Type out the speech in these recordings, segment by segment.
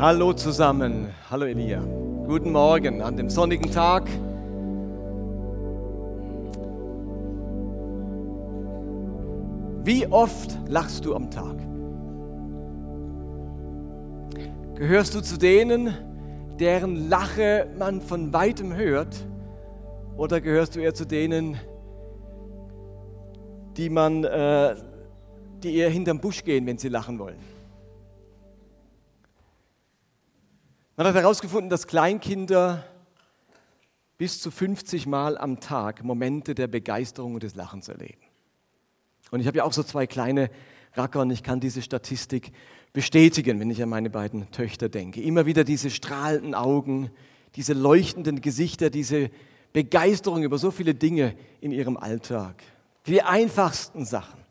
Hallo zusammen. Hallo Elia. Guten Morgen an dem sonnigen Tag. Wie oft lachst du am Tag? Gehörst du zu denen, deren Lache man von weitem hört? Oder gehörst du eher zu denen, die man, äh, die eher hinterm Busch gehen, wenn sie lachen wollen? Man hat herausgefunden, dass Kleinkinder bis zu 50 Mal am Tag Momente der Begeisterung und des Lachens erleben. Und ich habe ja auch so zwei kleine Racker und ich kann diese Statistik bestätigen, wenn ich an meine beiden Töchter denke. Immer wieder diese strahlenden Augen, diese leuchtenden Gesichter, diese Begeisterung über so viele Dinge in ihrem Alltag. Die einfachsten Sachen.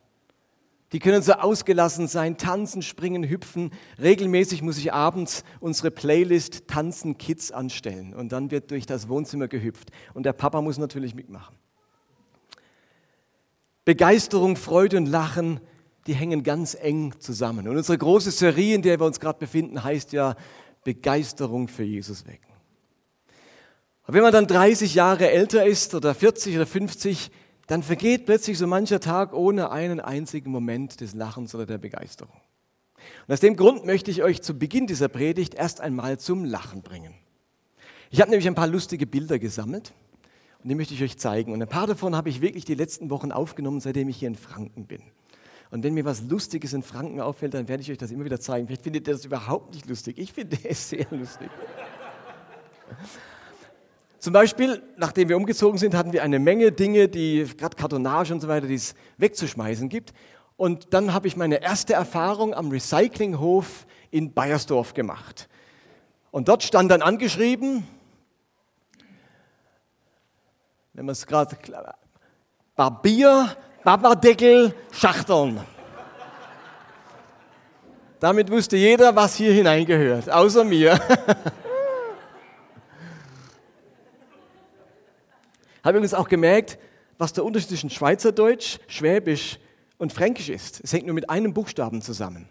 Die können so ausgelassen sein, tanzen, springen, hüpfen. Regelmäßig muss ich abends unsere Playlist Tanzen Kids anstellen und dann wird durch das Wohnzimmer gehüpft und der Papa muss natürlich mitmachen. Begeisterung, Freude und Lachen, die hängen ganz eng zusammen. Und unsere große Serie, in der wir uns gerade befinden, heißt ja Begeisterung für Jesus wecken. Aber wenn man dann 30 Jahre älter ist oder 40 oder 50, dann vergeht plötzlich so mancher Tag ohne einen einzigen Moment des Lachens oder der Begeisterung. Und aus dem Grund möchte ich euch zu Beginn dieser Predigt erst einmal zum Lachen bringen. Ich habe nämlich ein paar lustige Bilder gesammelt und die möchte ich euch zeigen. Und ein paar davon habe ich wirklich die letzten Wochen aufgenommen, seitdem ich hier in Franken bin. Und wenn mir was Lustiges in Franken auffällt, dann werde ich euch das immer wieder zeigen. Vielleicht findet ihr das überhaupt nicht lustig. Ich finde es sehr lustig. Zum Beispiel, nachdem wir umgezogen sind, hatten wir eine Menge Dinge, die gerade Kartonage und so weiter, die es wegzuschmeißen gibt. Und dann habe ich meine erste Erfahrung am Recyclinghof in Bayersdorf gemacht. Und dort stand dann angeschrieben, wenn man es gerade, Barbier, Babadeckel, Schachteln. Damit wusste jeder, was hier hineingehört, außer mir. Habe übrigens auch gemerkt, was der Unterschied zwischen Schweizerdeutsch, Schwäbisch und Fränkisch ist. Es hängt nur mit einem Buchstaben zusammen,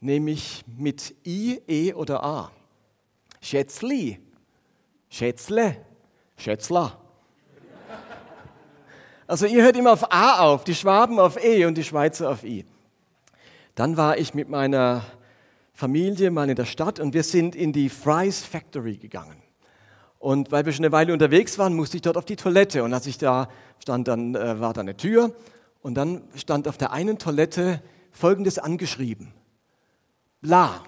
nämlich mit I, E oder A. Schätzli, Schätzle, Schätzler. Also ihr hört immer auf A auf, die Schwaben auf E und die Schweizer auf I. Dann war ich mit meiner Familie mal in der Stadt und wir sind in die Fry's Factory gegangen. Und weil wir schon eine Weile unterwegs waren, musste ich dort auf die Toilette. Und als ich da stand, dann äh, war da eine Tür. Und dann stand auf der einen Toilette Folgendes angeschrieben. Bla.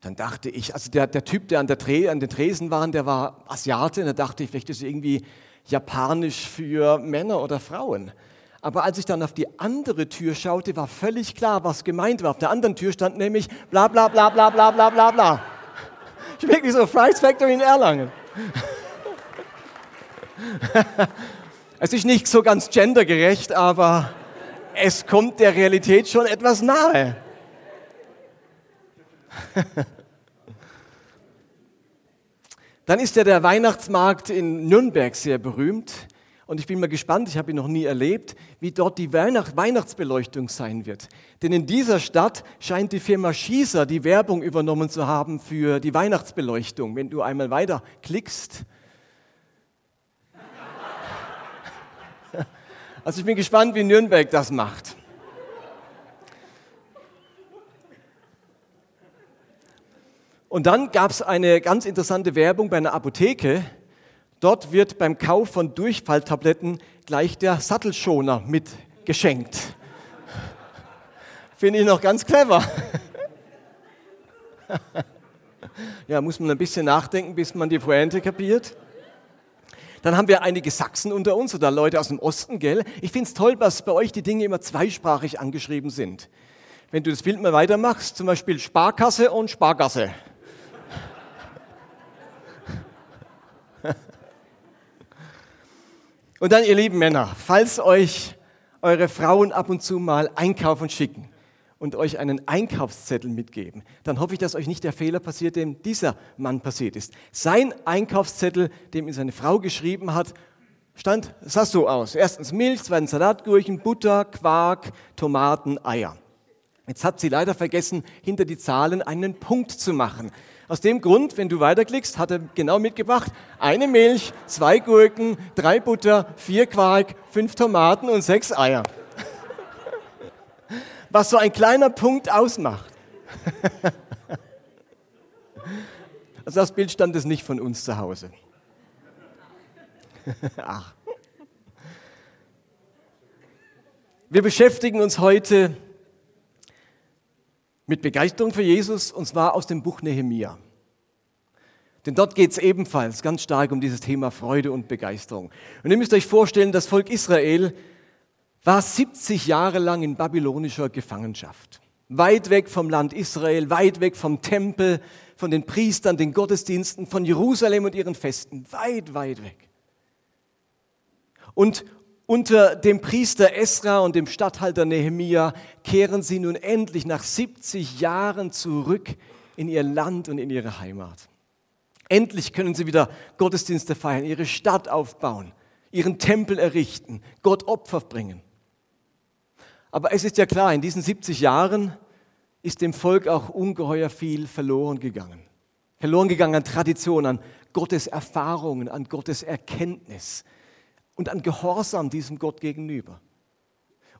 Dann dachte ich, also der, der Typ, der an, der an den Tresen war, der war Asiate. Und da dachte ich, vielleicht ist es irgendwie japanisch für Männer oder Frauen. Aber als ich dann auf die andere Tür schaute, war völlig klar, was gemeint war. Auf der anderen Tür stand nämlich bla bla bla bla bla bla bla bla. Ich wirklich so Fries Factory in Erlangen. es ist nicht so ganz gendergerecht, aber es kommt der Realität schon etwas nahe. Dann ist ja der Weihnachtsmarkt in Nürnberg sehr berühmt. Und ich bin mal gespannt, ich habe ihn noch nie erlebt, wie dort die Weihnacht Weihnachtsbeleuchtung sein wird. Denn in dieser Stadt scheint die Firma Schießer die Werbung übernommen zu haben für die Weihnachtsbeleuchtung. Wenn du einmal weiter klickst. Also ich bin gespannt, wie Nürnberg das macht. Und dann gab es eine ganz interessante Werbung bei einer Apotheke Dort wird beim Kauf von Durchfalltabletten gleich der Sattelschoner mitgeschenkt. Finde ich noch ganz clever. ja, muss man ein bisschen nachdenken, bis man die Pointe kapiert. Dann haben wir einige Sachsen unter uns oder Leute aus dem Osten, gell? Ich finde es toll, dass bei euch die Dinge immer zweisprachig angeschrieben sind. Wenn du das Bild mal weitermachst, zum Beispiel Sparkasse und Spargasse. Und dann, ihr lieben Männer, falls euch eure Frauen ab und zu mal einkaufen schicken und euch einen Einkaufszettel mitgeben, dann hoffe ich, dass euch nicht der Fehler passiert, dem dieser Mann passiert ist. Sein Einkaufszettel, dem ihn seine Frau geschrieben hat, stand, sah so aus. Erstens Milch, zweitens Salatgurken, Butter, Quark, Tomaten, Eier. Jetzt hat sie leider vergessen, hinter die Zahlen einen Punkt zu machen. Aus dem Grund, wenn du weiterklickst, hat er genau mitgebracht, eine Milch, zwei Gurken, drei Butter, vier Quark, fünf Tomaten und sechs Eier. Was so ein kleiner Punkt ausmacht. Also das Bild stand es nicht von uns zu Hause. Ach. Wir beschäftigen uns heute mit Begeisterung für Jesus und zwar aus dem Buch Nehemia. Denn dort geht es ebenfalls ganz stark um dieses Thema Freude und Begeisterung. Und ihr müsst euch vorstellen, das Volk Israel war 70 Jahre lang in babylonischer Gefangenschaft. Weit weg vom Land Israel, weit weg vom Tempel, von den Priestern, den Gottesdiensten, von Jerusalem und ihren Festen. Weit, weit weg. Und unter dem Priester Esra und dem Statthalter Nehemia kehren sie nun endlich nach 70 Jahren zurück in ihr Land und in ihre Heimat. Endlich können sie wieder Gottesdienste feiern, ihre Stadt aufbauen, ihren Tempel errichten, Gott Opfer bringen. Aber es ist ja klar, in diesen 70 Jahren ist dem Volk auch ungeheuer viel verloren gegangen. Verloren gegangen an Tradition, an Gottes Erfahrungen, an Gottes Erkenntnis und an Gehorsam diesem Gott gegenüber.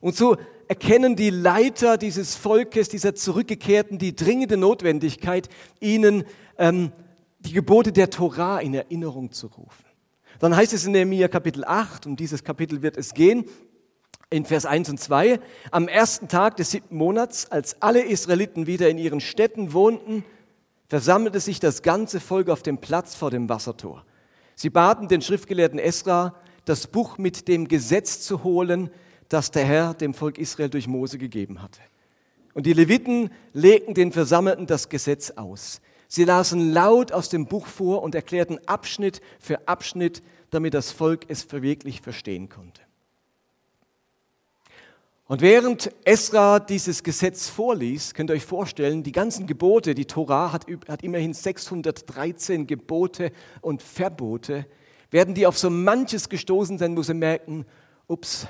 Und so erkennen die Leiter dieses Volkes, dieser Zurückgekehrten, die dringende Notwendigkeit, ihnen ähm, die Gebote der Torah in Erinnerung zu rufen. Dann heißt es in Nehemiah Kapitel 8, um dieses Kapitel wird es gehen, in Vers 1 und 2, am ersten Tag des siebten Monats, als alle Israeliten wieder in ihren Städten wohnten, versammelte sich das ganze Volk auf dem Platz vor dem Wassertor. Sie baten den Schriftgelehrten Esra, das Buch mit dem Gesetz zu holen, das der Herr dem Volk Israel durch Mose gegeben hatte. Und die Leviten legten den Versammelten das Gesetz aus. Sie lasen laut aus dem Buch vor und erklärten Abschnitt für Abschnitt, damit das Volk es wirklich verstehen konnte. Und während Esra dieses Gesetz vorliest, könnt ihr euch vorstellen, die ganzen Gebote, die Torah hat, hat immerhin 613 Gebote und Verbote, werden die auf so manches gestoßen sein, wo sie merken, ups,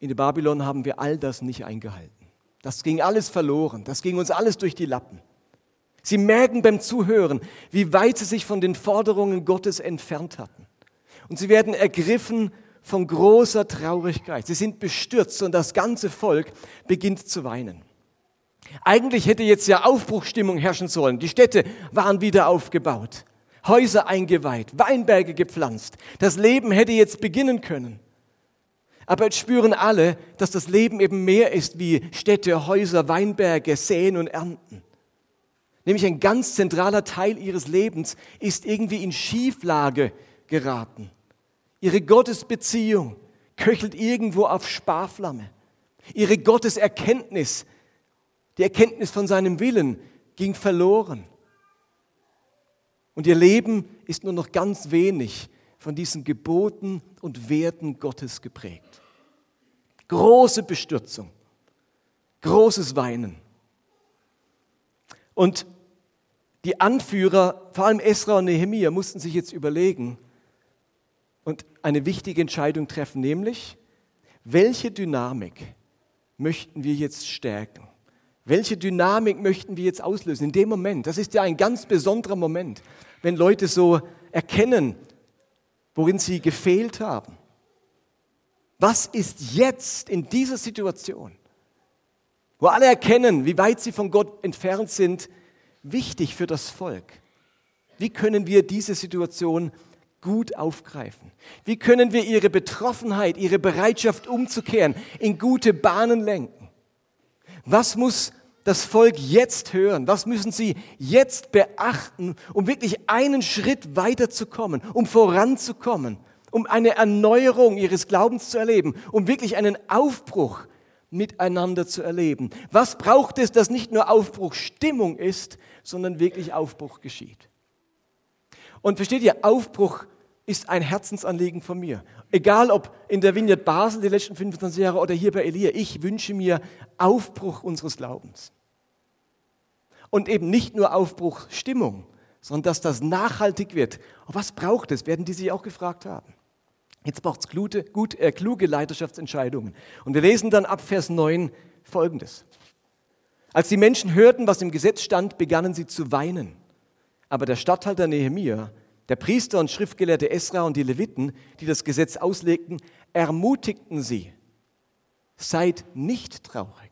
in Babylon haben wir all das nicht eingehalten. Das ging alles verloren, das ging uns alles durch die Lappen. Sie merken beim Zuhören, wie weit sie sich von den Forderungen Gottes entfernt hatten. Und sie werden ergriffen von großer Traurigkeit. Sie sind bestürzt und das ganze Volk beginnt zu weinen. Eigentlich hätte jetzt ja Aufbruchstimmung herrschen sollen. Die Städte waren wieder aufgebaut. Häuser eingeweiht, Weinberge gepflanzt. Das Leben hätte jetzt beginnen können. Aber jetzt spüren alle, dass das Leben eben mehr ist wie Städte, Häuser, Weinberge, Säen und Ernten. Nämlich ein ganz zentraler Teil ihres Lebens ist irgendwie in Schieflage geraten. Ihre Gottesbeziehung köchelt irgendwo auf Sparflamme. Ihre Gotteserkenntnis, die Erkenntnis von seinem Willen, ging verloren. Und ihr Leben ist nur noch ganz wenig von diesen Geboten und Werten Gottes geprägt. Große Bestürzung, großes Weinen. Und die Anführer, vor allem Esra und Nehemiah, mussten sich jetzt überlegen und eine wichtige Entscheidung treffen, nämlich, welche Dynamik möchten wir jetzt stärken? Welche Dynamik möchten wir jetzt auslösen? In dem Moment, das ist ja ein ganz besonderer Moment, wenn Leute so erkennen, worin sie gefehlt haben. Was ist jetzt in dieser Situation, wo alle erkennen, wie weit sie von Gott entfernt sind, wichtig für das Volk? Wie können wir diese Situation gut aufgreifen? Wie können wir ihre Betroffenheit, ihre Bereitschaft umzukehren in gute Bahnen lenken? Was muss das Volk jetzt hören? Was müssen sie jetzt beachten, um wirklich einen Schritt weiterzukommen, um voranzukommen, um eine Erneuerung ihres Glaubens zu erleben, um wirklich einen Aufbruch miteinander zu erleben? Was braucht es, dass nicht nur Aufbruchstimmung ist, sondern wirklich Aufbruch geschieht? Und versteht ihr, Aufbruch ist ein Herzensanliegen von mir. Egal ob in der Vineyard Basel die letzten 25 Jahre oder hier bei Elia, ich wünsche mir Aufbruch unseres Glaubens. Und eben nicht nur Aufbruchstimmung, sondern dass das nachhaltig wird. Und was braucht es? Werden die sich auch gefragt haben. Jetzt braucht es gute, gut, äh, kluge Leiterschaftsentscheidungen. Und wir lesen dann ab Vers 9 folgendes. Als die Menschen hörten, was im Gesetz stand, begannen sie zu weinen. Aber der Statthalter Nehemia, der Priester und Schriftgelehrte Esra und die Leviten, die das Gesetz auslegten, ermutigten sie. Seid nicht traurig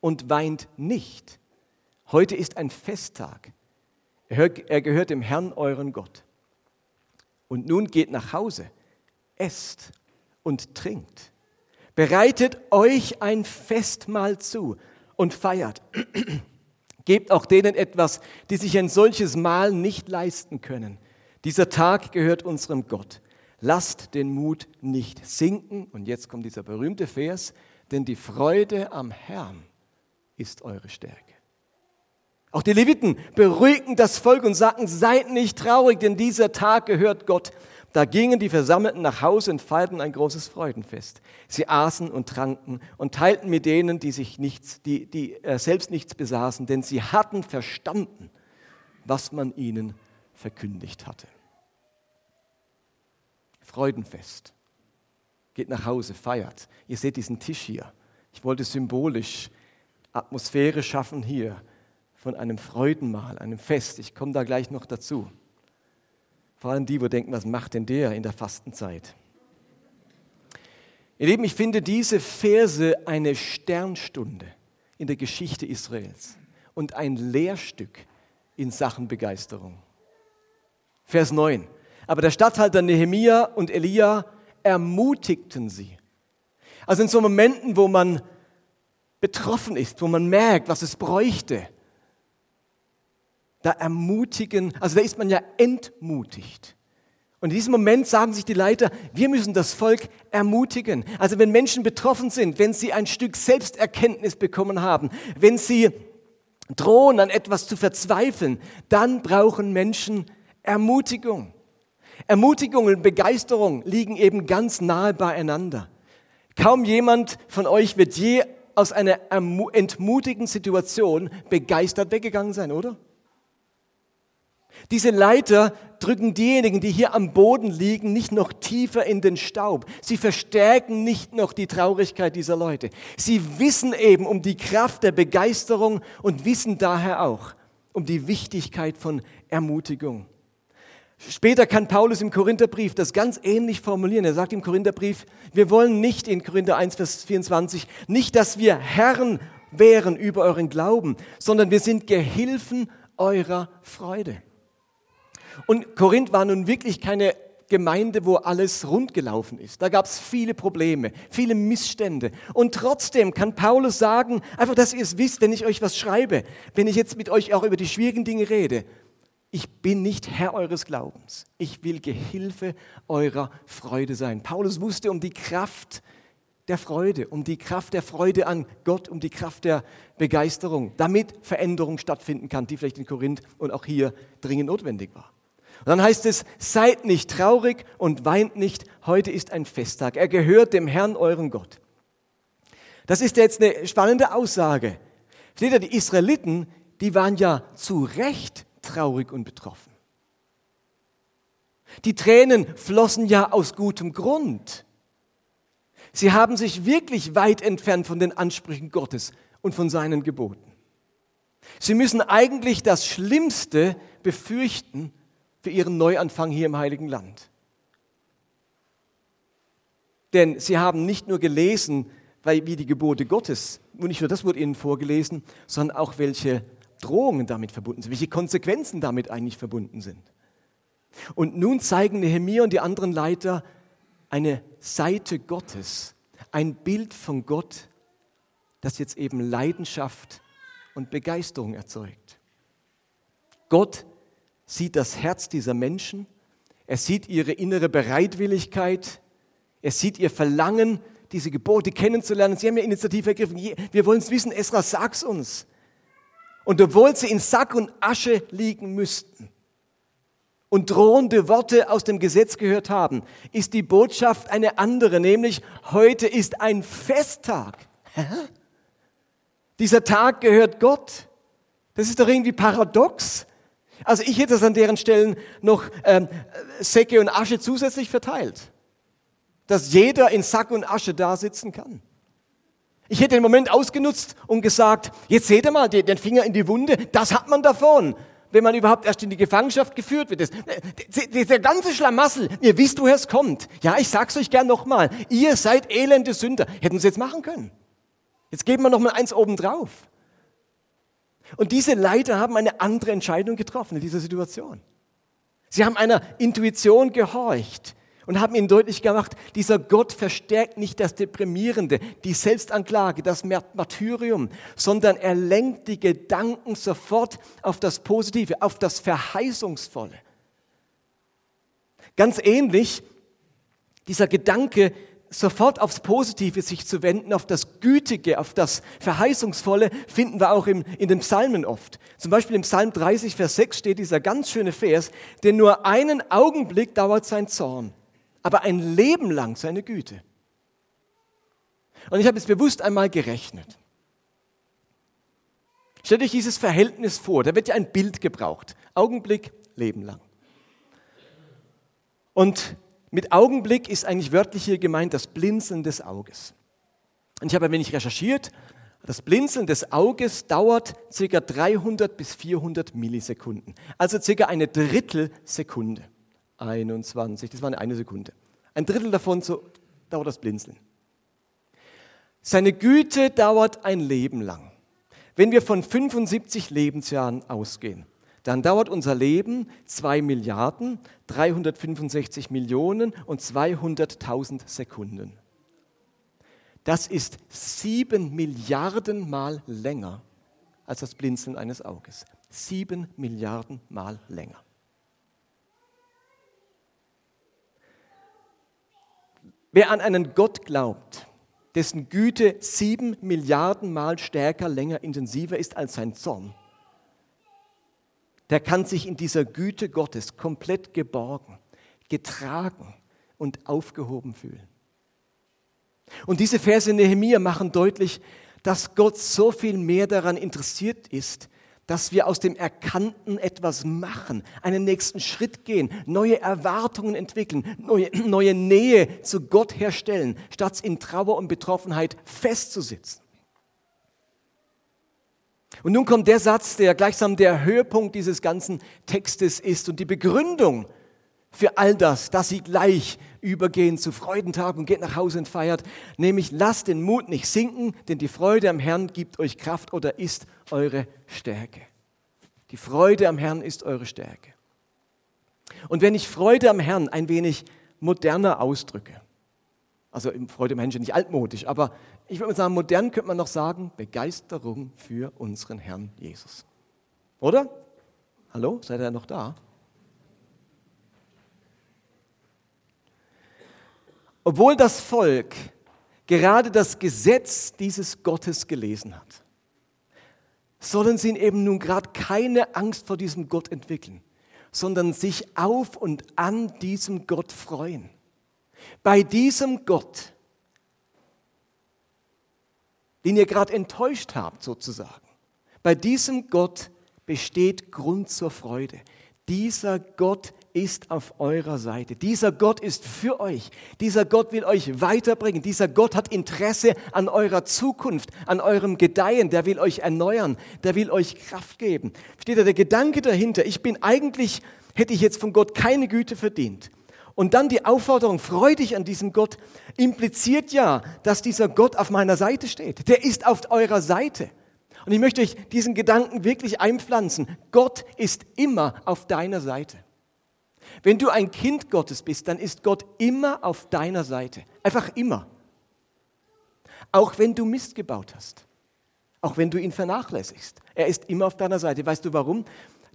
und weint nicht. Heute ist ein Festtag. Er gehört dem Herrn, euren Gott. Und nun geht nach Hause, esst und trinkt. Bereitet euch ein Festmahl zu und feiert. Gebt auch denen etwas, die sich ein solches Mahl nicht leisten können. Dieser Tag gehört unserem Gott. Lasst den Mut nicht sinken. Und jetzt kommt dieser berühmte Vers, denn die Freude am Herrn ist eure Stärke. Auch die Leviten beruhigten das Volk und sagten, seid nicht traurig, denn dieser Tag gehört Gott. Da gingen die Versammelten nach Hause und feierten ein großes Freudenfest. Sie aßen und tranken und teilten mit denen, die, sich nichts, die, die äh, selbst nichts besaßen, denn sie hatten verstanden, was man ihnen verkündigt hatte. Freudenfest. Geht nach Hause, feiert. Ihr seht diesen Tisch hier. Ich wollte symbolisch Atmosphäre schaffen hier von einem Freudenmahl, einem Fest. Ich komme da gleich noch dazu. Vor allem die, wo denken, was macht denn der in der Fastenzeit? Ihr Lieben, ich finde diese Verse eine Sternstunde in der Geschichte Israels und ein Lehrstück in Sachen Begeisterung. Vers 9. Aber der Statthalter Nehemia und Elia ermutigten sie. Also in so Momenten, wo man betroffen ist, wo man merkt, was es bräuchte, da ermutigen, also da ist man ja entmutigt. Und in diesem Moment sagen sich die Leiter, wir müssen das Volk ermutigen. Also wenn Menschen betroffen sind, wenn sie ein Stück Selbsterkenntnis bekommen haben, wenn sie drohen an etwas zu verzweifeln, dann brauchen Menschen Ermutigung. Ermutigung und Begeisterung liegen eben ganz nahe beieinander. Kaum jemand von euch wird je aus einer entmutigenden Situation begeistert weggegangen sein, oder? Diese Leiter drücken diejenigen, die hier am Boden liegen, nicht noch tiefer in den Staub. Sie verstärken nicht noch die Traurigkeit dieser Leute. Sie wissen eben um die Kraft der Begeisterung und wissen daher auch um die Wichtigkeit von Ermutigung. Später kann Paulus im Korintherbrief das ganz ähnlich formulieren. Er sagt im Korintherbrief, wir wollen nicht in Korinther 1, Vers 24, nicht, dass wir Herren wären über euren Glauben, sondern wir sind Gehilfen eurer Freude. Und Korinth war nun wirklich keine Gemeinde, wo alles rund gelaufen ist. Da gab es viele Probleme, viele Missstände. Und trotzdem kann Paulus sagen, einfach, dass ihr es wisst, wenn ich euch was schreibe, wenn ich jetzt mit euch auch über die schwierigen Dinge rede, ich bin nicht Herr eures Glaubens. Ich will Gehilfe eurer Freude sein. Paulus wusste um die Kraft der Freude, um die Kraft der Freude an Gott, um die Kraft der Begeisterung, damit Veränderung stattfinden kann, die vielleicht in Korinth und auch hier dringend notwendig war. Und dann heißt es, seid nicht traurig und weint nicht, heute ist ein Festtag. Er gehört dem Herrn, euren Gott. Das ist jetzt eine spannende Aussage. Steht ihr, die Israeliten, die waren ja zu Recht traurig und betroffen. Die Tränen flossen ja aus gutem Grund. Sie haben sich wirklich weit entfernt von den Ansprüchen Gottes und von seinen Geboten. Sie müssen eigentlich das Schlimmste befürchten, für ihren Neuanfang hier im Heiligen Land. Denn sie haben nicht nur gelesen, wie die Gebote Gottes, und nicht nur das wurde ihnen vorgelesen, sondern auch welche Drohungen damit verbunden sind, welche Konsequenzen damit eigentlich verbunden sind. Und nun zeigen Nehemiah und die anderen Leiter eine Seite Gottes, ein Bild von Gott, das jetzt eben Leidenschaft und Begeisterung erzeugt. Gott sieht das Herz dieser Menschen, er sieht ihre innere Bereitwilligkeit, er sieht ihr Verlangen, diese Gebote kennenzulernen. Sie haben ja Initiative ergriffen. Wir wollen es wissen, Esra, sag's uns. Und obwohl sie in Sack und Asche liegen müssten und drohende Worte aus dem Gesetz gehört haben, ist die Botschaft eine andere, nämlich heute ist ein Festtag. Dieser Tag gehört Gott. Das ist doch irgendwie paradox. Also ich hätte es an deren Stellen noch ähm, Säcke und Asche zusätzlich verteilt, dass jeder in Sack und Asche da sitzen kann. Ich hätte den Moment ausgenutzt und gesagt, jetzt seht ihr mal den Finger in die Wunde, das hat man davon, wenn man überhaupt erst in die Gefangenschaft geführt wird. Der ganze Schlamassel, ihr wisst, woher es kommt. Ja, ich sag's euch gern nochmal, ihr seid elende Sünder. Hätten sie jetzt machen können. Jetzt geben wir nochmal eins obendrauf. Und diese Leiter haben eine andere Entscheidung getroffen in dieser Situation. Sie haben einer Intuition gehorcht und haben ihnen deutlich gemacht, dieser Gott verstärkt nicht das Deprimierende, die Selbstanklage, das Martyrium, sondern er lenkt die Gedanken sofort auf das Positive, auf das Verheißungsvolle. Ganz ähnlich, dieser Gedanke, sofort aufs Positive sich zu wenden, auf das Gütige, auf das Verheißungsvolle, finden wir auch im, in den Psalmen oft. Zum Beispiel im Psalm 30, Vers 6 steht dieser ganz schöne Vers, denn nur einen Augenblick dauert sein Zorn, aber ein Leben lang seine Güte. Und ich habe es bewusst einmal gerechnet. Stellt euch dieses Verhältnis vor, da wird ja ein Bild gebraucht. Augenblick, Leben lang. Und mit Augenblick ist eigentlich wörtlich hier gemeint das Blinzeln des Auges. Und ich habe ein wenig recherchiert. Das Blinzeln des Auges dauert ca. 300 bis 400 Millisekunden, also ca. eine Drittelsekunde. 21, das war eine, Sekunde. Ein Drittel davon so dauert das Blinzeln. Seine Güte dauert ein Leben lang. Wenn wir von 75 Lebensjahren ausgehen, dann dauert unser Leben 2 Milliarden, 365 Millionen und 200.000 Sekunden. Das ist sieben Milliarden Mal länger als das Blinzeln eines Auges. Sieben Milliarden Mal länger. Wer an einen Gott glaubt, dessen Güte sieben Milliarden Mal stärker, länger, intensiver ist als sein Zorn, der kann sich in dieser Güte Gottes komplett geborgen, getragen und aufgehoben fühlen. Und diese Verse in Nehemiah machen deutlich, dass Gott so viel mehr daran interessiert ist, dass wir aus dem Erkannten etwas machen, einen nächsten Schritt gehen, neue Erwartungen entwickeln, neue, neue Nähe zu Gott herstellen, statt in Trauer und Betroffenheit festzusitzen. Und nun kommt der Satz, der gleichsam der Höhepunkt dieses ganzen Textes ist und die Begründung für all das, dass sie gleich übergehen zu Freudentag und geht nach Hause und feiert, nämlich lasst den Mut nicht sinken, denn die Freude am Herrn gibt euch Kraft oder ist eure Stärke. Die Freude am Herrn ist eure Stärke. Und wenn ich Freude am Herrn ein wenig moderner ausdrücke, also Freude am Herrn ist nicht altmodisch, aber ich würde mal sagen, modern könnte man noch sagen, Begeisterung für unseren Herrn Jesus. Oder? Hallo, seid ihr noch da? Obwohl das Volk gerade das Gesetz dieses Gottes gelesen hat, sollen sie eben nun gerade keine Angst vor diesem Gott entwickeln, sondern sich auf und an diesem Gott freuen. Bei diesem Gott, den ihr gerade enttäuscht habt sozusagen. Bei diesem Gott besteht Grund zur Freude. Dieser Gott ist auf eurer Seite. Dieser Gott ist für euch. Dieser Gott will euch weiterbringen. Dieser Gott hat Interesse an eurer Zukunft, an eurem Gedeihen. Der will euch erneuern. Der will euch Kraft geben. Steht da der Gedanke dahinter? Ich bin eigentlich, hätte ich jetzt von Gott keine Güte verdient. Und dann die Aufforderung, freu dich an diesem Gott, impliziert ja, dass dieser Gott auf meiner Seite steht. Der ist auf eurer Seite. Und ich möchte euch diesen Gedanken wirklich einpflanzen. Gott ist immer auf deiner Seite. Wenn du ein Kind Gottes bist, dann ist Gott immer auf deiner Seite. Einfach immer. Auch wenn du Mist gebaut hast. Auch wenn du ihn vernachlässigst. Er ist immer auf deiner Seite. Weißt du warum?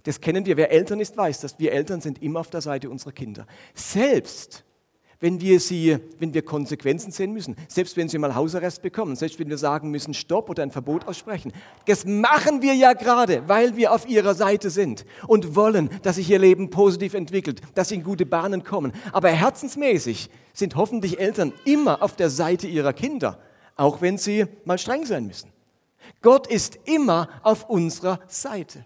Das kennen wir. Wer Eltern ist, weiß, dass wir Eltern sind immer auf der Seite unserer Kinder. Selbst wenn wir sie, wenn wir Konsequenzen sehen müssen, selbst wenn sie mal Hausarrest bekommen, selbst wenn wir sagen müssen Stopp oder ein Verbot aussprechen. Das machen wir ja gerade, weil wir auf ihrer Seite sind und wollen, dass sich ihr Leben positiv entwickelt, dass sie in gute Bahnen kommen. Aber herzensmäßig sind hoffentlich Eltern immer auf der Seite ihrer Kinder, auch wenn sie mal streng sein müssen. Gott ist immer auf unserer Seite.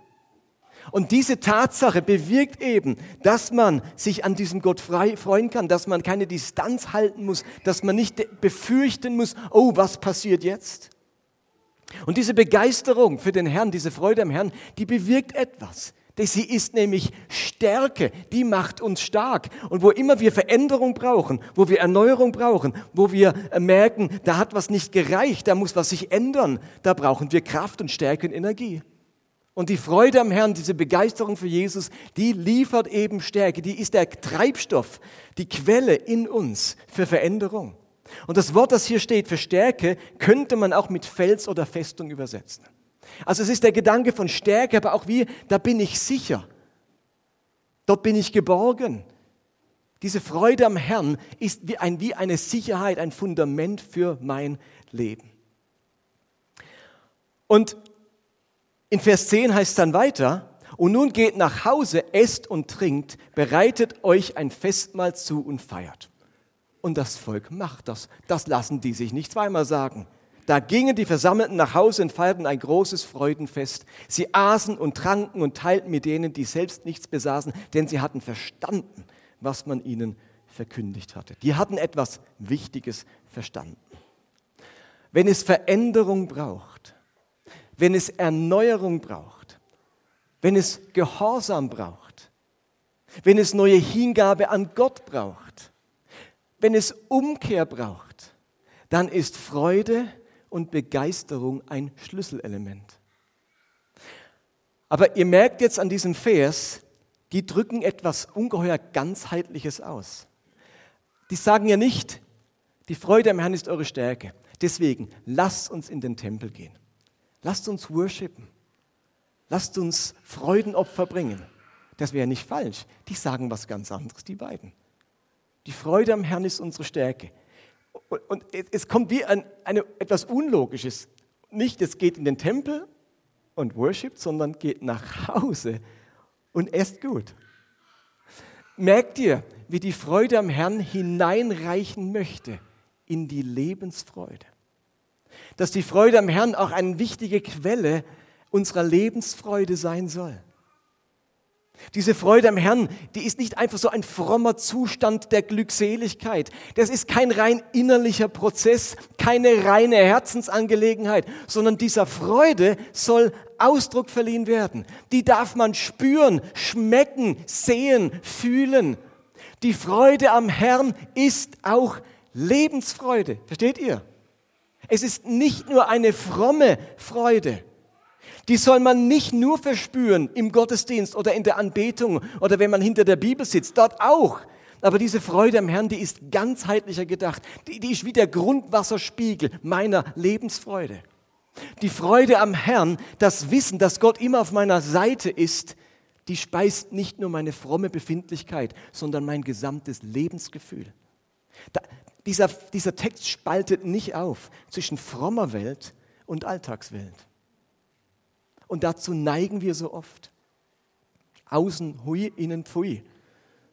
Und diese Tatsache bewirkt eben, dass man sich an diesem Gott frei, freuen kann, dass man keine Distanz halten muss, dass man nicht befürchten muss, oh, was passiert jetzt? Und diese Begeisterung für den Herrn, diese Freude am Herrn, die bewirkt etwas. Sie ist nämlich Stärke, die macht uns stark. Und wo immer wir Veränderung brauchen, wo wir Erneuerung brauchen, wo wir äh, merken, da hat was nicht gereicht, da muss was sich ändern, da brauchen wir Kraft und Stärke und Energie. Und die Freude am Herrn, diese Begeisterung für Jesus, die liefert eben Stärke, die ist der Treibstoff, die Quelle in uns für Veränderung. Und das Wort, das hier steht für Stärke, könnte man auch mit Fels oder Festung übersetzen. Also es ist der Gedanke von Stärke, aber auch wie, da bin ich sicher. Dort bin ich geborgen. Diese Freude am Herrn ist wie, ein, wie eine Sicherheit, ein Fundament für mein Leben. Und in Vers 10 heißt es dann weiter, und nun geht nach Hause, esst und trinkt, bereitet euch ein Festmahl zu und feiert. Und das Volk macht das. Das lassen die sich nicht zweimal sagen. Da gingen die Versammelten nach Hause und feierten ein großes Freudenfest. Sie aßen und tranken und teilten mit denen, die selbst nichts besaßen, denn sie hatten verstanden, was man ihnen verkündigt hatte. Die hatten etwas Wichtiges verstanden. Wenn es Veränderung braucht, wenn es Erneuerung braucht, wenn es Gehorsam braucht, wenn es neue Hingabe an Gott braucht, wenn es Umkehr braucht, dann ist Freude und Begeisterung ein Schlüsselelement. Aber ihr merkt jetzt an diesem Vers, die drücken etwas ungeheuer ganzheitliches aus. Die sagen ja nicht, die Freude am Herrn ist eure Stärke. Deswegen lasst uns in den Tempel gehen. Lasst uns worshipen. Lasst uns Freudenopfer bringen. Das wäre nicht falsch. Die sagen was ganz anderes, die beiden. Die Freude am Herrn ist unsere Stärke. Und es kommt wie ein, eine, etwas Unlogisches. Nicht, es geht in den Tempel und worshipt, sondern geht nach Hause und esst gut. Merkt ihr, wie die Freude am Herrn hineinreichen möchte in die Lebensfreude? Dass die Freude am Herrn auch eine wichtige Quelle unserer Lebensfreude sein soll. Diese Freude am Herrn, die ist nicht einfach so ein frommer Zustand der Glückseligkeit. Das ist kein rein innerlicher Prozess, keine reine Herzensangelegenheit, sondern dieser Freude soll Ausdruck verliehen werden. Die darf man spüren, schmecken, sehen, fühlen. Die Freude am Herrn ist auch Lebensfreude. Versteht ihr? Es ist nicht nur eine fromme Freude die soll man nicht nur verspüren im Gottesdienst oder in der Anbetung oder wenn man hinter der Bibel sitzt, dort auch. Aber diese Freude am Herrn, die ist ganzheitlicher gedacht. Die, die ist wie der Grundwasserspiegel meiner Lebensfreude. Die Freude am Herrn, das Wissen, dass Gott immer auf meiner Seite ist, die speist nicht nur meine fromme Befindlichkeit, sondern mein gesamtes Lebensgefühl. Da, dieser, dieser Text spaltet nicht auf zwischen frommer Welt und Alltagswelt. Und dazu neigen wir so oft. Außen hui, innen pfui.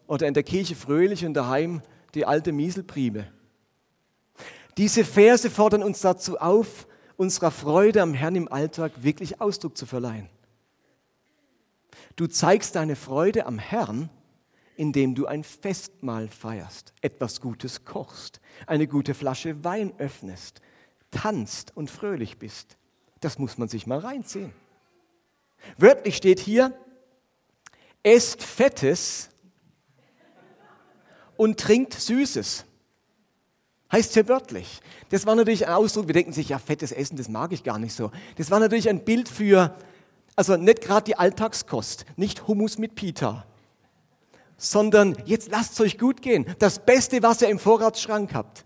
Oder in der Kirche fröhlich und daheim die alte Mieselprime. Diese Verse fordern uns dazu auf, unserer Freude am Herrn im Alltag wirklich Ausdruck zu verleihen. Du zeigst deine Freude am Herrn, indem du ein Festmahl feierst, etwas Gutes kochst, eine gute Flasche Wein öffnest, tanzt und fröhlich bist. Das muss man sich mal reinziehen. Wörtlich steht hier, esst Fettes und trinkt Süßes. Heißt hier wörtlich. Das war natürlich ein Ausdruck, wir denken sich, ja, fettes Essen, das mag ich gar nicht so. Das war natürlich ein Bild für, also nicht gerade die Alltagskost, nicht Hummus mit Pita, sondern jetzt lasst es euch gut gehen. Das Beste, was ihr im Vorratsschrank habt,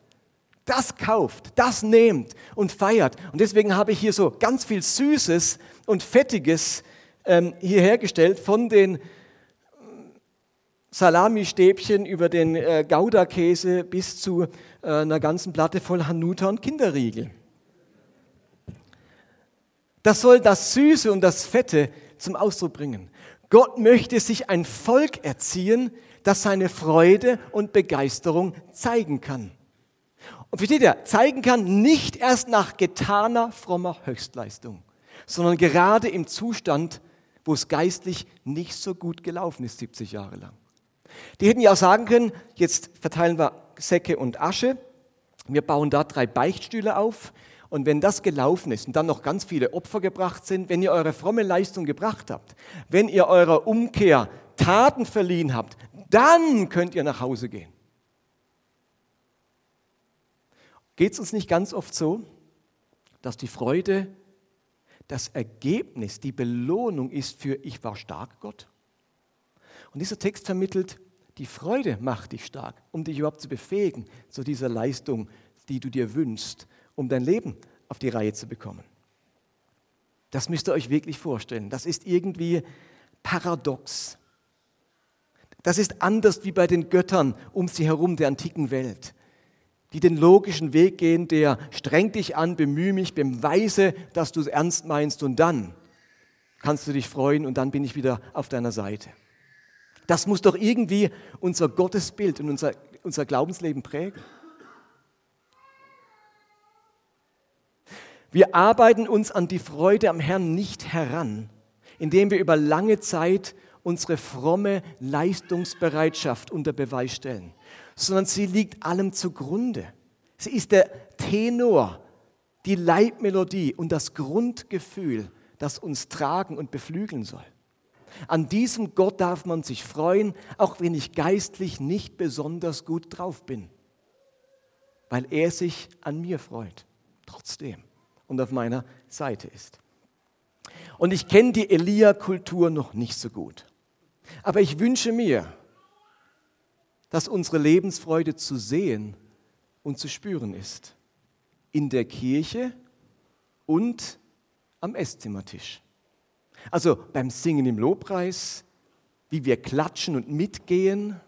das kauft, das nehmt und feiert. Und deswegen habe ich hier so ganz viel Süßes und Fettiges ähm, hier hergestellt, von den Salamistäbchen über den äh, Gouda-Käse bis zu äh, einer ganzen Platte voll Hanuta und Kinderriegel. Das soll das Süße und das Fette zum Ausdruck bringen. Gott möchte sich ein Volk erziehen, das seine Freude und Begeisterung zeigen kann. Und versteht ihr, zeigen kann nicht erst nach getaner frommer Höchstleistung, sondern gerade im Zustand, wo es geistlich nicht so gut gelaufen ist, 70 Jahre lang. Die hätten ja auch sagen können, jetzt verteilen wir Säcke und Asche, wir bauen da drei Beichtstühle auf Und wenn das gelaufen ist und dann noch ganz viele Opfer gebracht sind, wenn ihr eure fromme Leistung gebracht habt, wenn ihr eurer Umkehr Taten verliehen habt, dann könnt ihr nach Hause gehen. Geht es uns nicht ganz oft so, dass die Freude das Ergebnis, die Belohnung ist für ich war stark, Gott? Und dieser Text vermittelt, die Freude macht dich stark, um dich überhaupt zu befähigen zu dieser Leistung, die du dir wünschst um dein Leben auf die Reihe zu bekommen. Das müsst ihr euch wirklich vorstellen. Das ist irgendwie paradox. Das ist anders wie bei den Göttern um sie herum der antiken Welt, die den logischen Weg gehen, der streng dich an, bemühe mich, beweise, dass du es ernst meinst und dann kannst du dich freuen und dann bin ich wieder auf deiner Seite. Das muss doch irgendwie unser Gottesbild und unser, unser Glaubensleben prägen. Wir arbeiten uns an die Freude am Herrn nicht heran, indem wir über lange Zeit unsere fromme Leistungsbereitschaft unter Beweis stellen, sondern sie liegt allem zugrunde. Sie ist der Tenor, die Leitmelodie und das Grundgefühl, das uns tragen und beflügeln soll. An diesem Gott darf man sich freuen, auch wenn ich geistlich nicht besonders gut drauf bin, weil er sich an mir freut. Trotzdem und auf meiner Seite ist. Und ich kenne die Elia-Kultur noch nicht so gut. Aber ich wünsche mir, dass unsere Lebensfreude zu sehen und zu spüren ist. In der Kirche und am Esszimmertisch. Also beim Singen im Lobpreis, wie wir klatschen und mitgehen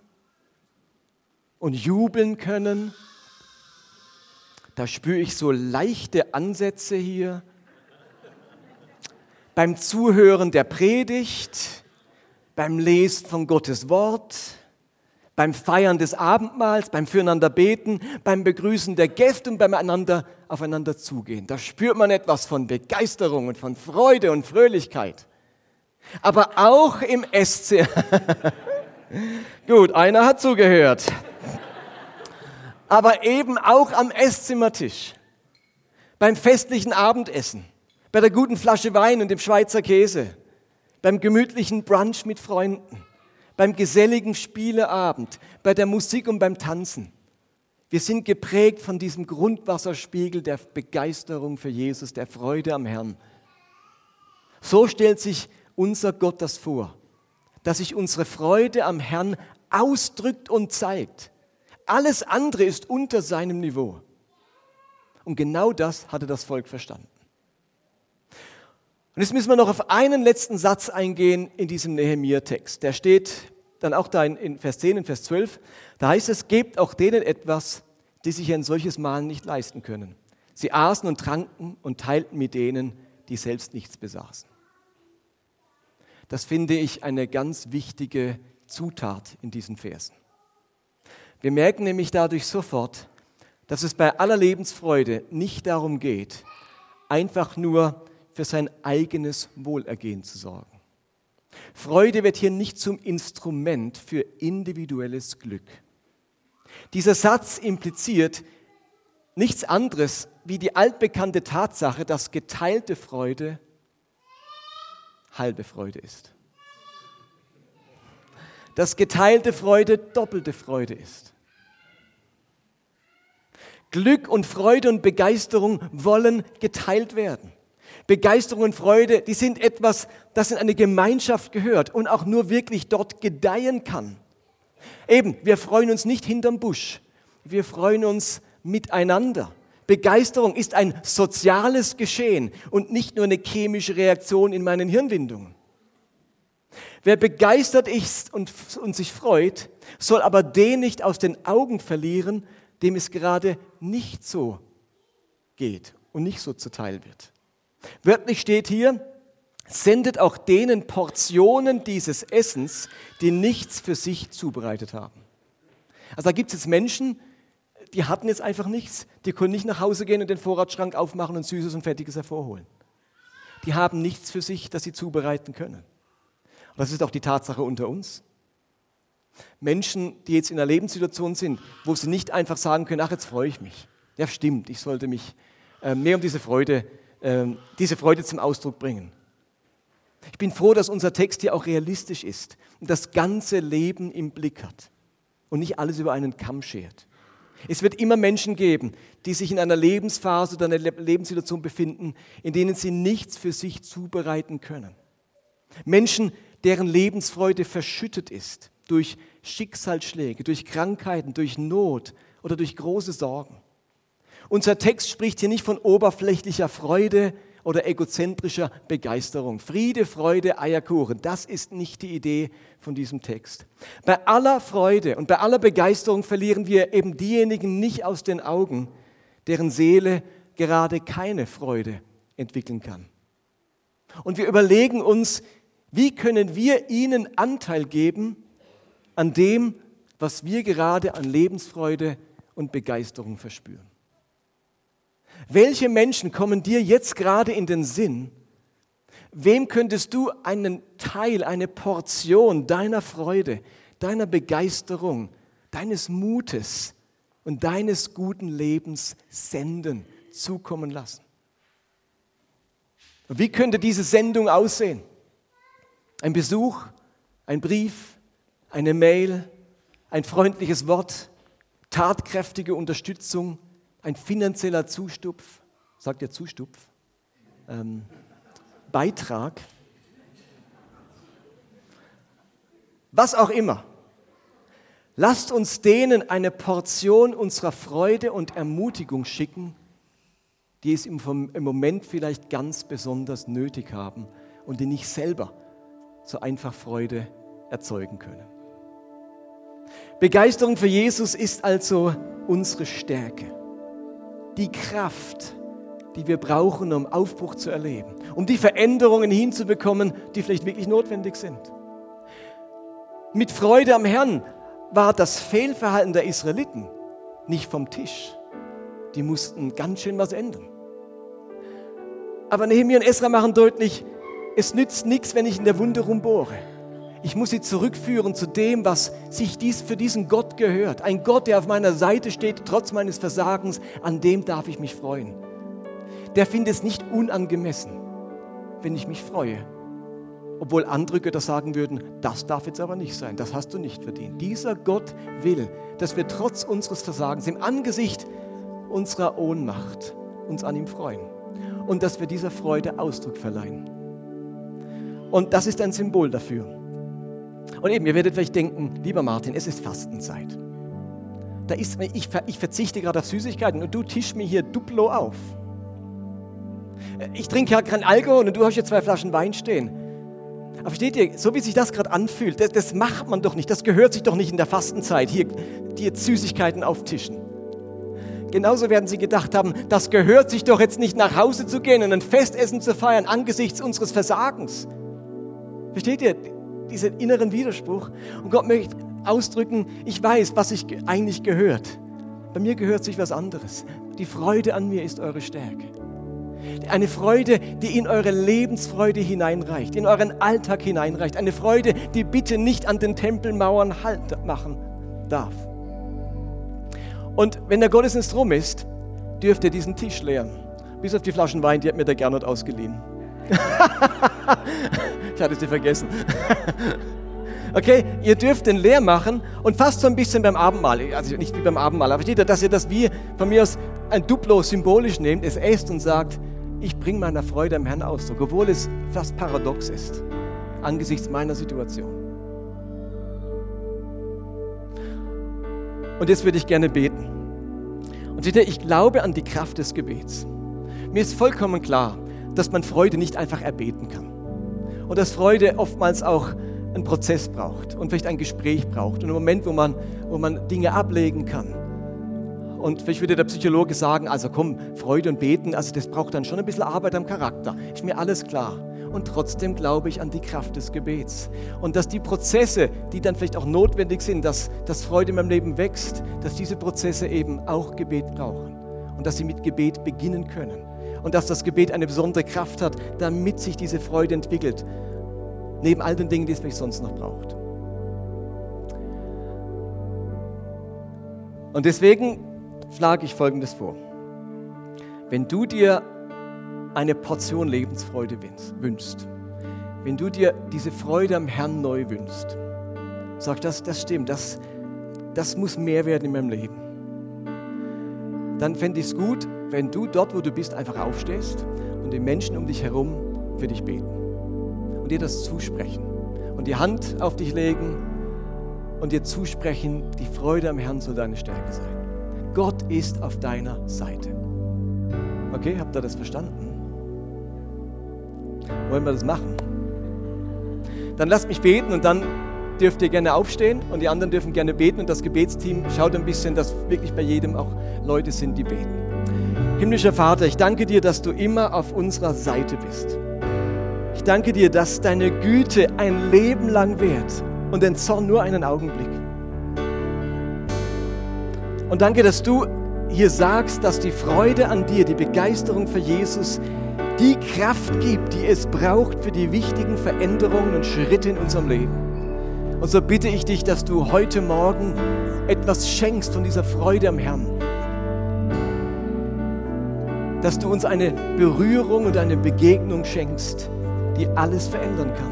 und jubeln können da spüre ich so leichte Ansätze hier. Beim Zuhören der Predigt, beim Lesen von Gottes Wort, beim Feiern des Abendmahls, beim Füreinander beten, beim Begrüßen der Gäste und beim einander aufeinander zugehen. Da spürt man etwas von Begeisterung und von Freude und Fröhlichkeit. Aber auch im SC. Gut, einer hat zugehört aber eben auch am Esszimmertisch, beim festlichen Abendessen, bei der guten Flasche Wein und dem Schweizer Käse, beim gemütlichen Brunch mit Freunden, beim geselligen Spieleabend, bei der Musik und beim Tanzen. Wir sind geprägt von diesem Grundwasserspiegel der Begeisterung für Jesus, der Freude am Herrn. So stellt sich unser Gott das vor, dass sich unsere Freude am Herrn ausdrückt und zeigt. Alles andere ist unter seinem Niveau. Und genau das hatte das Volk verstanden. Und jetzt müssen wir noch auf einen letzten Satz eingehen in diesem Nehemiah-Text. Der steht dann auch da in Vers 10 und Vers 12. Da heißt es, gebt auch denen etwas, die sich ein solches Mahl nicht leisten können. Sie aßen und tranken und teilten mit denen, die selbst nichts besaßen. Das finde ich eine ganz wichtige Zutat in diesen Versen. Wir merken nämlich dadurch sofort, dass es bei aller Lebensfreude nicht darum geht, einfach nur für sein eigenes Wohlergehen zu sorgen. Freude wird hier nicht zum Instrument für individuelles Glück. Dieser Satz impliziert nichts anderes wie die altbekannte Tatsache, dass geteilte Freude halbe Freude ist. Dass geteilte Freude doppelte Freude ist. Glück und Freude und Begeisterung wollen geteilt werden. Begeisterung und Freude, die sind etwas, das in eine Gemeinschaft gehört und auch nur wirklich dort gedeihen kann. Eben, wir freuen uns nicht hinterm Busch, wir freuen uns miteinander. Begeisterung ist ein soziales Geschehen und nicht nur eine chemische Reaktion in meinen Hirnwindungen. Wer begeistert ist und, und sich freut, soll aber den nicht aus den Augen verlieren, dem es gerade nicht so geht und nicht so zuteil wird. Wörtlich steht hier, sendet auch denen Portionen dieses Essens, die nichts für sich zubereitet haben. Also da gibt es jetzt Menschen, die hatten jetzt einfach nichts. Die konnten nicht nach Hause gehen und den Vorratsschrank aufmachen und Süßes und Fertiges hervorholen. Die haben nichts für sich, das sie zubereiten können. Und das ist auch die Tatsache unter uns. Menschen, die jetzt in einer Lebenssituation sind, wo sie nicht einfach sagen können, ach, jetzt freue ich mich. Ja, stimmt, ich sollte mich äh, mehr um diese Freude, äh, diese Freude zum Ausdruck bringen. Ich bin froh, dass unser Text hier auch realistisch ist und das ganze Leben im Blick hat und nicht alles über einen Kamm schert. Es wird immer Menschen geben, die sich in einer Lebensphase oder einer Lebenssituation befinden, in denen sie nichts für sich zubereiten können. Menschen, deren Lebensfreude verschüttet ist durch Schicksalsschläge, durch Krankheiten, durch Not oder durch große Sorgen. Unser Text spricht hier nicht von oberflächlicher Freude oder egozentrischer Begeisterung. Friede, Freude, Eierkuchen, das ist nicht die Idee von diesem Text. Bei aller Freude und bei aller Begeisterung verlieren wir eben diejenigen nicht aus den Augen, deren Seele gerade keine Freude entwickeln kann. Und wir überlegen uns, wie können wir ihnen Anteil geben an dem, was wir gerade an Lebensfreude und Begeisterung verspüren. Welche Menschen kommen dir jetzt gerade in den Sinn? Wem könntest du einen Teil, eine Portion deiner Freude, deiner Begeisterung, deines Mutes und deines guten Lebens senden, zukommen lassen? Und wie könnte diese Sendung aussehen? Ein Besuch, ein Brief, eine Mail, ein freundliches Wort, tatkräftige Unterstützung, ein finanzieller Zustupf, sagt ihr Zustupf, ähm, Beitrag, was auch immer. Lasst uns denen eine Portion unserer Freude und Ermutigung schicken, die es im Moment vielleicht ganz besonders nötig haben und die nicht selber so einfach Freude erzeugen können. Begeisterung für Jesus ist also unsere Stärke die Kraft, die wir brauchen, um Aufbruch zu erleben, um die Veränderungen hinzubekommen, die vielleicht wirklich notwendig sind. Mit Freude am Herrn war das Fehlverhalten der Israeliten nicht vom Tisch. Die mussten ganz schön was ändern. Aber Nehemiah und Esra machen deutlich, es nützt nichts, wenn ich in der Wunde rumbohre. Ich muss sie zurückführen zu dem, was sich dies für diesen Gott gehört. Ein Gott, der auf meiner Seite steht, trotz meines Versagens, an dem darf ich mich freuen. Der findet es nicht unangemessen, wenn ich mich freue. Obwohl andere Götter sagen würden, das darf jetzt aber nicht sein, das hast du nicht verdient. Dieser Gott will, dass wir trotz unseres Versagens im Angesicht unserer Ohnmacht uns an ihm freuen und dass wir dieser Freude Ausdruck verleihen. Und das ist ein Symbol dafür. Und eben, ihr werdet vielleicht denken, lieber Martin, es ist Fastenzeit. Da ist, ich, ich verzichte gerade auf Süßigkeiten und du tischst mir hier Duplo auf. Ich trinke ja keinen Alkohol und du hast hier zwei Flaschen Wein stehen. Aber versteht ihr, so wie sich das gerade anfühlt, das, das, macht man doch nicht, das gehört sich doch nicht in der Fastenzeit, hier dir Süßigkeiten auftischen. Genauso werden sie gedacht haben, das gehört sich doch jetzt nicht nach Hause zu gehen und ein Festessen zu feiern angesichts unseres Versagens. Versteht ihr? Diesen inneren Widerspruch. Und Gott möchte ausdrücken, ich weiß, was sich eigentlich gehört. Bei mir gehört sich was anderes. Die Freude an mir ist eure Stärke. Eine Freude, die in eure Lebensfreude hineinreicht, in euren Alltag hineinreicht. Eine Freude, die bitte nicht an den Tempelmauern Halt machen darf. Und wenn der Gottesdienst rum ist, dürft ihr diesen Tisch leeren. Bis auf die Flaschen Wein, die hat mir der Gernot ausgeliehen. ich hatte sie vergessen. okay, ihr dürft den leer machen und fast so ein bisschen beim Abendmahl, also nicht wie beim Abendmahl, aber steht da, dass ihr das wie von mir aus ein Duplo symbolisch nehmt, es esst und sagt, ich bringe meiner Freude am Herrn Ausdruck, obwohl es fast paradox ist, angesichts meiner Situation. Und jetzt würde ich gerne beten. Und seht ihr, ich glaube an die Kraft des Gebets. Mir ist vollkommen klar, dass man Freude nicht einfach erbeten kann. Und dass Freude oftmals auch einen Prozess braucht und vielleicht ein Gespräch braucht und einen Moment, wo man, wo man Dinge ablegen kann. Und vielleicht würde der Psychologe sagen, also komm, Freude und Beten, also das braucht dann schon ein bisschen Arbeit am Charakter. Ist mir alles klar. Und trotzdem glaube ich an die Kraft des Gebets. Und dass die Prozesse, die dann vielleicht auch notwendig sind, dass, dass Freude in meinem Leben wächst, dass diese Prozesse eben auch Gebet brauchen. Und dass sie mit Gebet beginnen können und dass das Gebet eine besondere Kraft hat, damit sich diese Freude entwickelt, neben all den Dingen, die es vielleicht sonst noch braucht. Und deswegen schlage ich Folgendes vor. Wenn du dir eine Portion Lebensfreude wünschst, wenn du dir diese Freude am Herrn neu wünschst, sag das, das stimmt, das, das muss mehr werden in meinem Leben. Dann fände ich es gut, wenn du dort, wo du bist, einfach aufstehst und die Menschen um dich herum für dich beten und dir das zusprechen und die Hand auf dich legen und dir zusprechen, die Freude am Herrn soll deine Stärke sein. Gott ist auf deiner Seite. Okay, habt ihr das verstanden? Wollen wir das machen? Dann lasst mich beten und dann dürft ihr gerne aufstehen und die anderen dürfen gerne beten und das Gebetsteam schaut ein bisschen, dass wirklich bei jedem auch Leute sind, die beten. Himmlischer Vater, ich danke dir, dass du immer auf unserer Seite bist. Ich danke dir, dass deine Güte ein Leben lang währt und den Zorn nur einen Augenblick. Und danke, dass du hier sagst, dass die Freude an dir, die Begeisterung für Jesus, die Kraft gibt, die es braucht für die wichtigen Veränderungen und Schritte in unserem Leben. Und so bitte ich dich, dass du heute Morgen etwas schenkst von dieser Freude am Herrn dass du uns eine Berührung und eine Begegnung schenkst, die alles verändern kann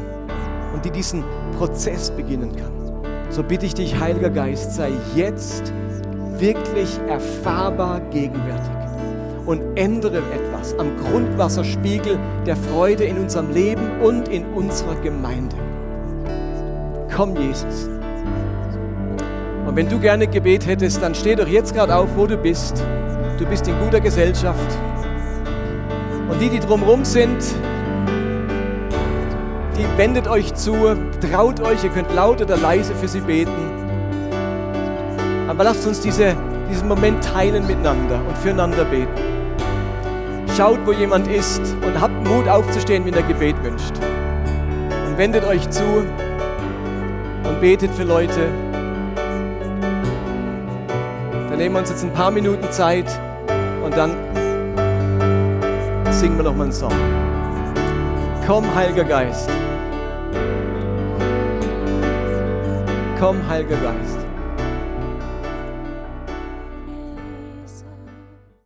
und die diesen Prozess beginnen kann. So bitte ich dich, Heiliger Geist, sei jetzt wirklich erfahrbar gegenwärtig und ändere etwas am Grundwasserspiegel der Freude in unserem Leben und in unserer Gemeinde. Komm, Jesus. Und wenn du gerne Gebet hättest, dann steh doch jetzt gerade auf, wo du bist. Du bist in guter Gesellschaft. Und die, die drumherum sind, die wendet euch zu, traut euch, ihr könnt laut oder leise für sie beten. Aber lasst uns diese, diesen Moment teilen miteinander und füreinander beten. Schaut, wo jemand ist und habt Mut aufzustehen, wenn er Gebet wünscht. Und wendet euch zu und betet für Leute. Dann nehmen wir uns jetzt ein paar Minuten Zeit und dann singen wir noch mal einen Song. Komm, Heiliger Geist. Komm, Heiliger Geist.